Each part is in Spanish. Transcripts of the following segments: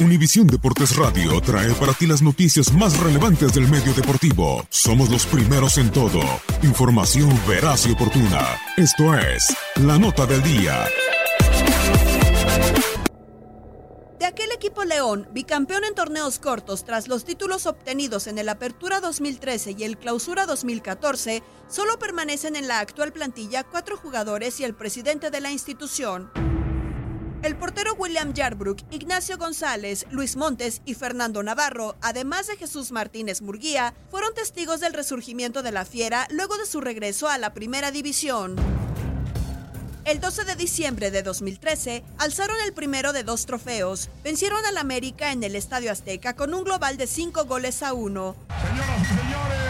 Univisión Deportes Radio trae para ti las noticias más relevantes del medio deportivo. Somos los primeros en todo. Información veraz y oportuna. Esto es La Nota del Día. De aquel equipo León, bicampeón en torneos cortos tras los títulos obtenidos en el Apertura 2013 y el Clausura 2014, solo permanecen en la actual plantilla cuatro jugadores y el presidente de la institución. El portero William Yarbrough, Ignacio González, Luis Montes y Fernando Navarro, además de Jesús Martínez Murguía, fueron testigos del resurgimiento de la Fiera luego de su regreso a la Primera División. El 12 de diciembre de 2013 alzaron el primero de dos trofeos. Vencieron al América en el Estadio Azteca con un global de cinco goles a uno. Señoras y señores,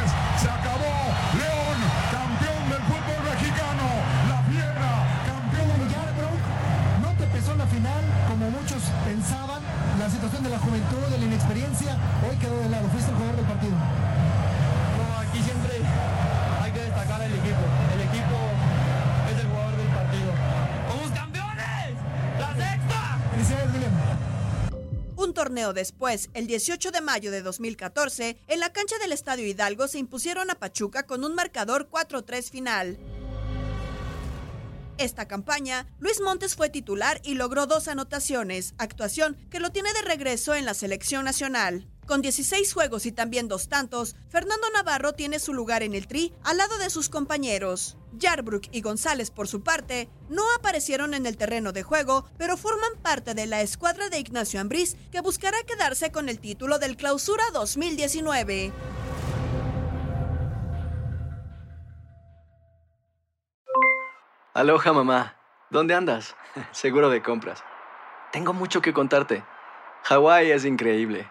torneo después, el 18 de mayo de 2014, en la cancha del Estadio Hidalgo se impusieron a Pachuca con un marcador 4-3 final. Esta campaña, Luis Montes fue titular y logró dos anotaciones, actuación que lo tiene de regreso en la selección nacional. Con 16 juegos y también dos tantos, Fernando Navarro tiene su lugar en el tri al lado de sus compañeros. Yarbrough y González, por su parte, no aparecieron en el terreno de juego, pero forman parte de la escuadra de Ignacio Ambriz, que buscará quedarse con el título del Clausura 2019. Aloha mamá. ¿Dónde andas? Seguro de compras. Tengo mucho que contarte. Hawái es increíble.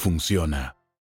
funciona.